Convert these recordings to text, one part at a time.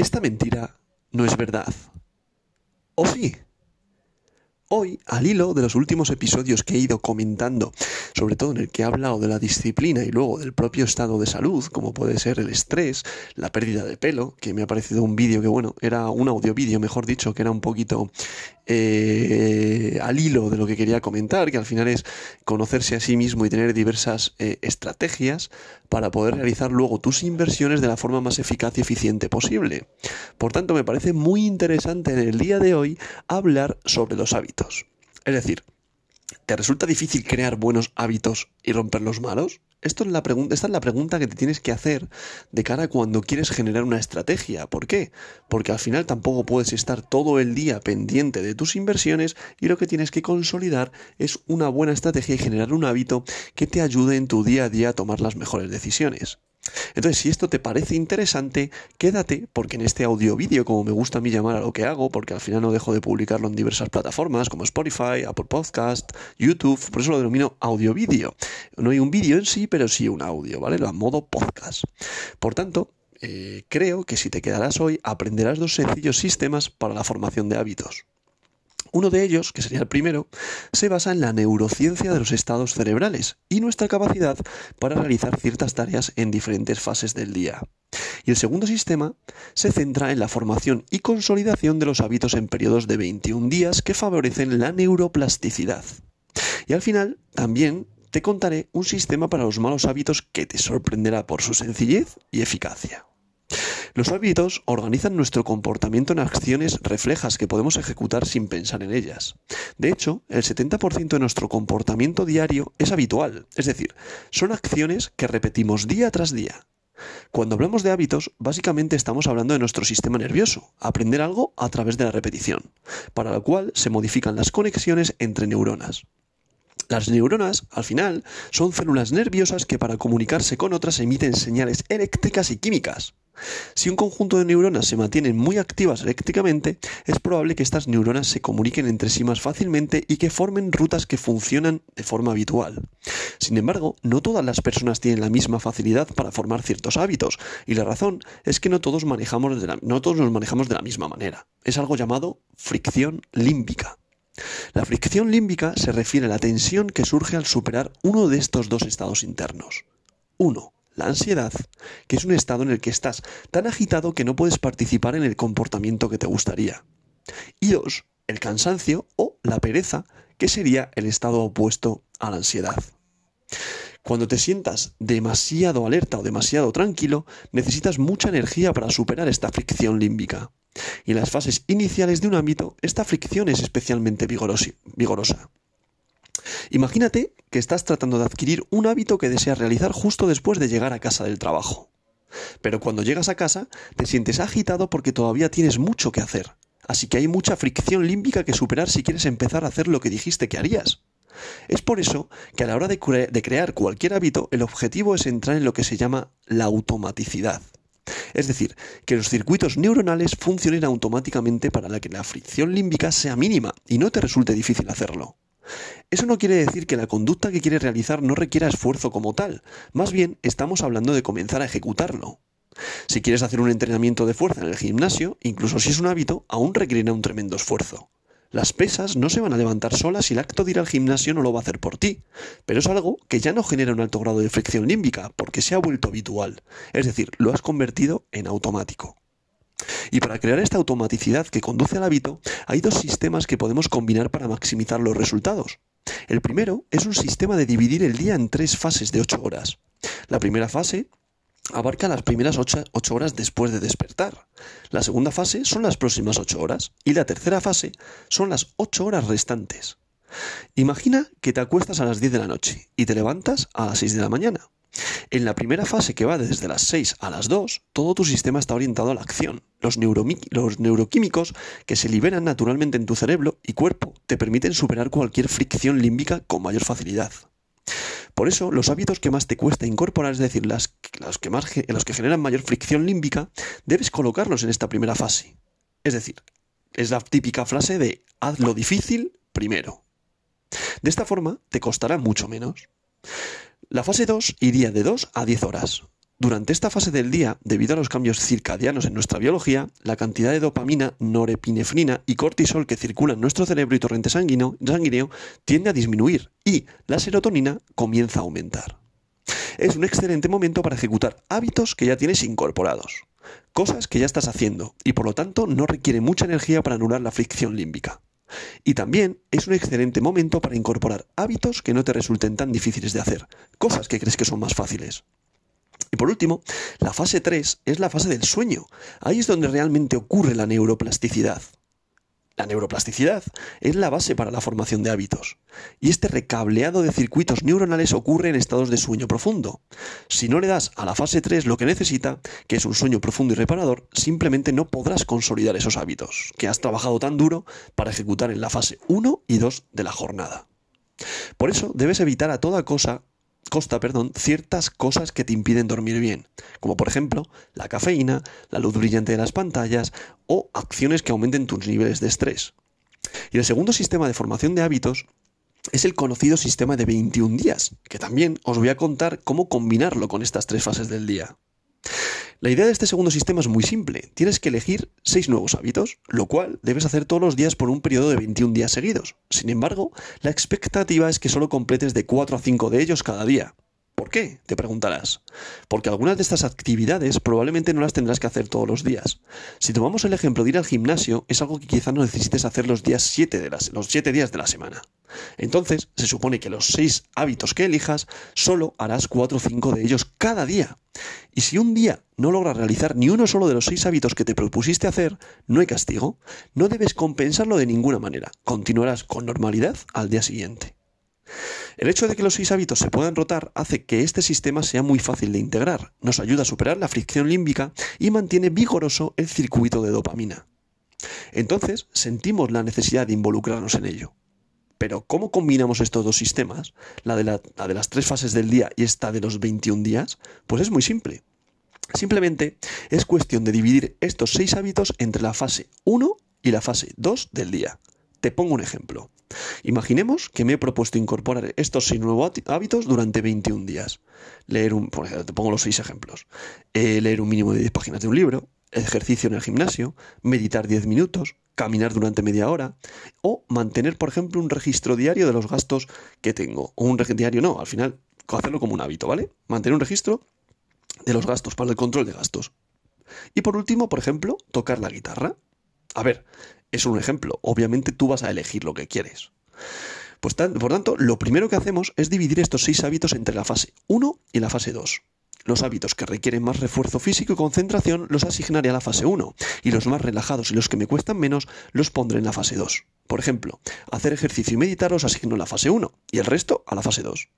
esta mentira no es verdad. ¿O sí? Hoy, al hilo de los últimos episodios que he ido comentando, sobre todo en el que he hablado de la disciplina y luego del propio estado de salud, como puede ser el estrés, la pérdida de pelo, que me ha parecido un vídeo que, bueno, era un audio vídeo, mejor dicho, que era un poquito eh, al hilo de lo que quería comentar, que al final es conocerse a sí mismo y tener diversas eh, estrategias para poder realizar luego tus inversiones de la forma más eficaz y eficiente posible. Por tanto, me parece muy interesante en el día de hoy hablar sobre los hábitos. Es decir, ¿te resulta difícil crear buenos hábitos y romper los malos? Esta es la pregunta que te tienes que hacer de cara a cuando quieres generar una estrategia. ¿Por qué? Porque al final tampoco puedes estar todo el día pendiente de tus inversiones y lo que tienes que consolidar es una buena estrategia y generar un hábito que te ayude en tu día a día a tomar las mejores decisiones. Entonces, si esto te parece interesante, quédate, porque en este audio vídeo, como me gusta a mí llamar a lo que hago, porque al final no dejo de publicarlo en diversas plataformas como Spotify, Apple Podcast, YouTube, por eso lo denomino audio vídeo. No hay un vídeo en sí, pero sí un audio, ¿vale? Lo a modo podcast. Por tanto, eh, creo que si te quedarás hoy, aprenderás dos sencillos sistemas para la formación de hábitos. Uno de ellos, que sería el primero, se basa en la neurociencia de los estados cerebrales y nuestra capacidad para realizar ciertas tareas en diferentes fases del día. Y el segundo sistema se centra en la formación y consolidación de los hábitos en periodos de 21 días que favorecen la neuroplasticidad. Y al final, también te contaré un sistema para los malos hábitos que te sorprenderá por su sencillez y eficacia. Los hábitos organizan nuestro comportamiento en acciones reflejas que podemos ejecutar sin pensar en ellas. De hecho, el 70% de nuestro comportamiento diario es habitual, es decir, son acciones que repetimos día tras día. Cuando hablamos de hábitos, básicamente estamos hablando de nuestro sistema nervioso, aprender algo a través de la repetición, para lo cual se modifican las conexiones entre neuronas. Las neuronas, al final, son células nerviosas que para comunicarse con otras emiten señales eléctricas y químicas. Si un conjunto de neuronas se mantienen muy activas eléctricamente, es probable que estas neuronas se comuniquen entre sí más fácilmente y que formen rutas que funcionan de forma habitual. Sin embargo, no todas las personas tienen la misma facilidad para formar ciertos hábitos, y la razón es que no todos, manejamos no todos nos manejamos de la misma manera. Es algo llamado fricción límbica. La fricción límbica se refiere a la tensión que surge al superar uno de estos dos estados internos. 1 la ansiedad, que es un estado en el que estás tan agitado que no puedes participar en el comportamiento que te gustaría. Y dos, el cansancio o la pereza, que sería el estado opuesto a la ansiedad. Cuando te sientas demasiado alerta o demasiado tranquilo, necesitas mucha energía para superar esta fricción límbica. Y en las fases iniciales de un ámbito, esta fricción es especialmente vigorosa. Imagínate que estás tratando de adquirir un hábito que deseas realizar justo después de llegar a casa del trabajo. Pero cuando llegas a casa te sientes agitado porque todavía tienes mucho que hacer. Así que hay mucha fricción límbica que superar si quieres empezar a hacer lo que dijiste que harías. Es por eso que a la hora de, de, crear cualquier hábito, el objetivo es entrar en lo que se llama la automaticidad. Es decir, que los circuitos neuronales funcionen automáticamente para que la fricción límbica sea mínima y no te resulte difícil hacerlo. Eso no quiere decir que la conducta que quieres realizar no requiera esfuerzo como tal, más bien estamos hablando de comenzar a ejecutarlo. Si quieres hacer un entrenamiento de fuerza en el gimnasio, incluso si es un hábito, aún requerirá un tremendo esfuerzo. Las pesas no se van a levantar solas y el acto de ir al gimnasio no lo va a hacer por ti, pero es algo que ya no genera un alto grado de fricción límbica porque se ha vuelto habitual, es decir, lo has convertido en automático. Y para crear esta automaticidad que conduce al hábito, hay dos sistemas que podemos combinar para maximizar los resultados. El primero es un sistema de dividir el día en tres fases de 8 horas. La primera fase abarca las primeras 8, horas después de despertar. La segunda fase son las próximas 8 horas. Y la tercera fase son las 8 horas restantes. Imagina que te acuestas a las 10 de la noche y te levantas a las 6 de la mañana. En la primera fase que va desde las 6 a las 2, todo tu sistema está orientado a la acción. Los, los, neuroquímicos que se liberan naturalmente en tu cerebro y cuerpo te permiten superar cualquier fricción límbica con mayor facilidad. Por eso, los hábitos que más te cuesta incorporar, es decir, que más, los que generan mayor fricción límbica, debes colocarlos en esta primera fase. Es decir, es la típica frase de haz lo difícil primero. De esta forma, te costará mucho menos. La fase 2 iría de 2 a 10 horas. Durante esta fase del día, debido a los cambios circadianos en nuestra biología, la cantidad de dopamina, norepinefrina y cortisol que circula en nuestro cerebro y torrente sanguíneo, tiende a disminuir y la serotonina comienza a aumentar. Es un excelente momento para ejecutar hábitos que ya tienes incorporados, cosas que ya estás haciendo y por lo tanto no requiere mucha energía para anular la fricción límbica. Y también es un excelente momento para incorporar hábitos que no te resulten tan difíciles de hacer, cosas que crees que son más fáciles. Y por último, la fase 3 es la fase del sueño. Ahí es donde realmente ocurre la neuroplasticidad. La neuroplasticidad es la base para la formación de hábitos. Y este recableado de circuitos neuronales ocurre en estados de sueño profundo. Si no le das a la fase 3 lo que necesita, que es un sueño profundo y reparador, simplemente no podrás consolidar esos hábitos que has trabajado tan duro para ejecutar en la fase 1 y 2 de la jornada. Por eso debes evitar a toda cosa costa, perdón, ciertas cosas que te impiden dormir bien, como por ejemplo la cafeína, la luz brillante de las pantallas o acciones que aumenten tus niveles de estrés. Y el segundo sistema de formación de hábitos es el conocido sistema de 21 días, que también os voy a contar cómo combinarlo con estas tres fases del día. La idea de este segundo sistema es muy simple. Tienes que elegir seis nuevos hábitos, lo cual debes hacer todos los días por un periodo de 21 días seguidos. Sin embargo, la expectativa es que solo completes de 4 a 5 de ellos cada día. ¿Por qué? Te preguntarás. Porque algunas de estas actividades probablemente no las tendrás que hacer todos los días. Si tomamos el ejemplo de ir al gimnasio, es algo que quizá no necesites hacer los días 7 de las, los 7 días de la semana. Entonces, se supone que los 6 hábitos que elijas, solo harás 4 o 5 de ellos cada día. Y si un día no logras realizar ni uno solo de los 6 hábitos que te propusiste hacer, no hay castigo. No debes compensarlo de ninguna manera. Continuarás con normalidad al día siguiente. El hecho de que los seis hábitos se puedan rotar hace que este sistema sea muy fácil de integrar, nos ayuda a superar la fricción límbica y mantiene vigoroso el circuito de dopamina. Entonces, sentimos la necesidad de involucrarnos en ello. Pero, ¿cómo combinamos estos dos sistemas, la de, la, de las tres fases del día y esta de los 21 días? Pues es muy simple. Simplemente es cuestión de dividir estos seis hábitos entre la fase 1 y la fase 2 del día. Te pongo un ejemplo. Imaginemos que me he propuesto incorporar estos seis nuevos hábitos durante 21 días. Leer un, por ejemplo, te pongo los seis ejemplos. Eh, leer un mínimo de 10 páginas de un libro, ejercicio en el gimnasio, meditar 10 minutos, caminar durante media hora o mantener, por ejemplo, un registro diario de los gastos que tengo. O un diario no, al final hacerlo como un hábito, ¿vale? Mantener un registro de los gastos para el control de gastos. Y por último, por ejemplo, tocar la guitarra. A ver, es un ejemplo. Obviamente tú vas a elegir lo que quieres. Pues por tanto, lo primero que hacemos es dividir estos seis hábitos entre la fase 1 y la fase 2. Los hábitos que requieren más refuerzo físico y concentración los asignaré a la fase 1 y los más relajados y los que me cuestan menos los pondré en la fase 2. Por ejemplo, hacer ejercicio y meditar los asigno en la fase 1 y el resto a la fase 2.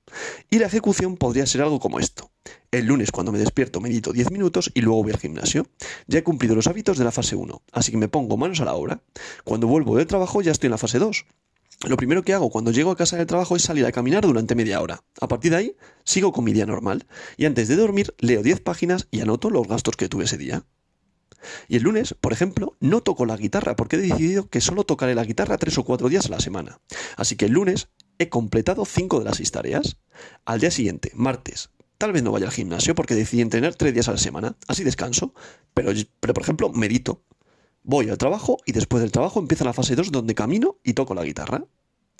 Y la ejecución podría ser algo como esto. El lunes cuando me despierto medito 10 minutos y luego voy al gimnasio. Ya he cumplido los hábitos de la fase 1, así que me pongo manos a la obra. Cuando vuelvo del trabajo ya estoy en la fase 2. Lo primero que hago cuando llego a casa del trabajo es salir a caminar durante media hora. A partir de ahí, sigo con mi día normal y antes de dormir leo 10 páginas y anoto los gastos que tuve ese día. Y el lunes, por ejemplo, no toco la guitarra porque he decidido que solo tocaré la guitarra tres o cuatro días a la semana. Así que el lunes he completado cinco de las seis tareas. Al día siguiente, martes, tal vez no vaya al gimnasio porque decidí entrenar tres días a la semana. Así descanso. Pero, pero por ejemplo, medito. Voy al trabajo y después del trabajo empieza la fase 2 donde camino y toco la guitarra.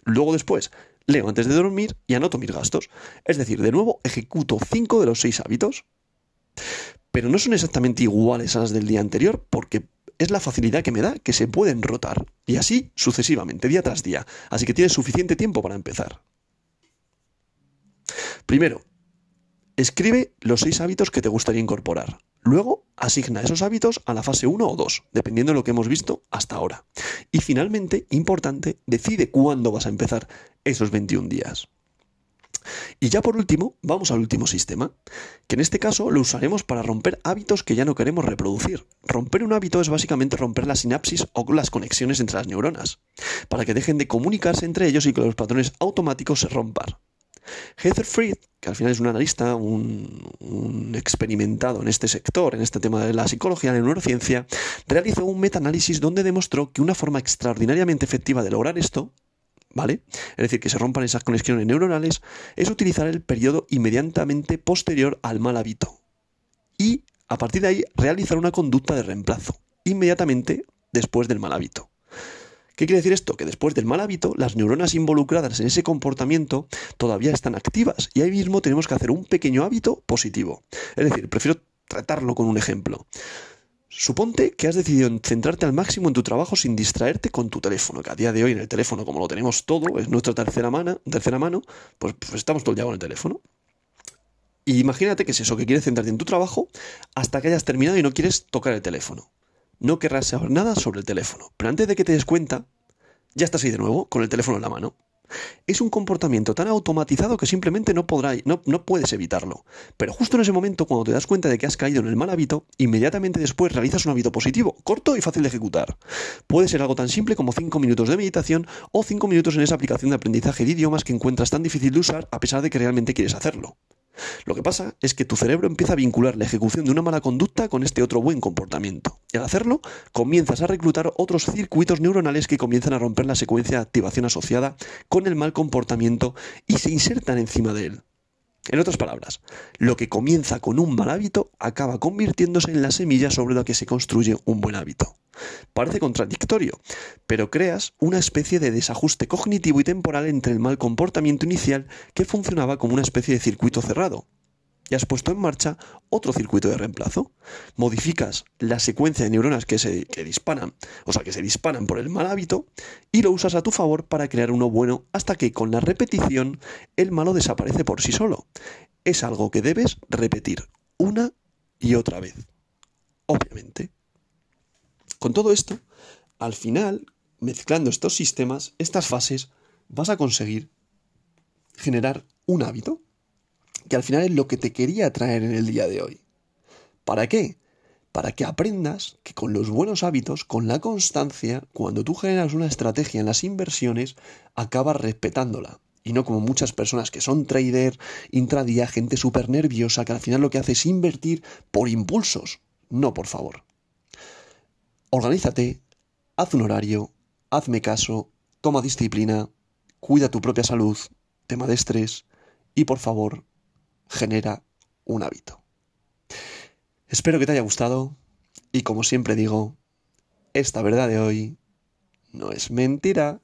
Luego después leo antes de dormir y anoto mis gastos. Es decir, de nuevo ejecuto cinco de los seis hábitos pero no son exactamente iguales a las del día anterior porque es la facilidad que me da que se pueden rotar y así sucesivamente, día tras día. Así que tienes suficiente tiempo para empezar. Primero, escribe los seis hábitos que te gustaría incorporar. Luego, asigna esos hábitos a la fase 1 o 2, dependiendo de lo que hemos visto hasta ahora. Y finalmente, importante, decide cuándo vas a empezar esos 21 días. Y ya por último, vamos al último sistema, que en este caso lo usaremos para romper hábitos que ya no queremos reproducir. Romper un hábito es básicamente romper la sinapsis o las conexiones entre las neuronas, para que dejen de comunicarse entre ellos y que los patrones automáticos se rompan. Heather Fried, que al final es un analista, un, experimentado en este sector, en este tema de la psicología, de la neurociencia, realizó un metaanálisis donde demostró que una forma extraordinariamente efectiva de lograr esto ¿vale? Es decir, que se rompan esas conexiones neuronales, es utilizar el periodo inmediatamente posterior al mal hábito. y a partir de ahí realizar una conducta de reemplazo, inmediatamente después del mal hábito. ¿Qué quiere decir esto? Que después del mal hábito, las neuronas involucradas en ese comportamiento todavía están activas y ahí mismo tenemos que hacer un pequeño hábito positivo. Es decir, prefiero tratarlo con un ejemplo. Suponte que has decidido centrarte al máximo en tu trabajo sin distraerte con tu teléfono, que a día de hoy en el teléfono, como lo tenemos todo, es nuestra tercera mano, tercera mano pues, pues estamos todo el día con el teléfono. Y imagínate que es eso, que quieres centrarte en tu trabajo hasta que hayas terminado y no quieres tocar el teléfono. No querrás saber nada sobre el teléfono, pero antes de que te des cuenta, ya estás ahí de nuevo, con el teléfono en la mano. Es un comportamiento tan automatizado que simplemente no, podrá, no, no puedes evitarlo. Pero justo en ese momento, cuando te das cuenta de que has caído en el mal hábito, inmediatamente después realizas un hábito positivo, corto y fácil de ejecutar. Puede ser algo tan simple como 5 minutos de meditación o 5 minutos en esa aplicación de aprendizaje de idiomas que encuentras tan difícil de usar a pesar de que realmente quieres hacerlo. Lo que pasa es que tu cerebro empieza a vincular la ejecución de una mala conducta con este otro buen comportamiento. Y al hacerlo, comienzas a reclutar otros circuitos neuronales que comienzan a romper la secuencia de activación asociada con el mal comportamiento y se insertan encima de él. En otras palabras, lo que comienza con un mal hábito acaba convirtiéndose en la semilla sobre la que se construye un buen hábito. Parece contradictorio, pero creas una especie de desajuste cognitivo y temporal entre el mal comportamiento inicial que funcionaba como una especie de circuito cerrado, y has puesto en marcha otro circuito de reemplazo. Modificas la secuencia de neuronas que se disparan, o sea, que se disparan por el mal hábito, y lo usas a tu favor para crear uno bueno hasta que con la repetición el malo desaparece por sí solo. Es algo que debes repetir una y otra vez. Obviamente. Con todo esto, al final, mezclando estos sistemas, estas fases, vas a conseguir generar un hábito que al final es lo que te quería traer en el día de hoy. ¿Para qué? Para que aprendas que con los buenos hábitos, con la constancia, cuando tú generas una estrategia en las inversiones, acabas respetándola. Y no como muchas personas que son trader, intradía, gente súper nerviosa, que al final lo que hace es invertir por impulsos. No, por favor. Organízate, haz un horario, hazme caso, toma disciplina, cuida tu propia salud, tema de estrés y por favor, genera un hábito. Espero que te haya gustado y como siempre digo, esta verdad de hoy no es mentira.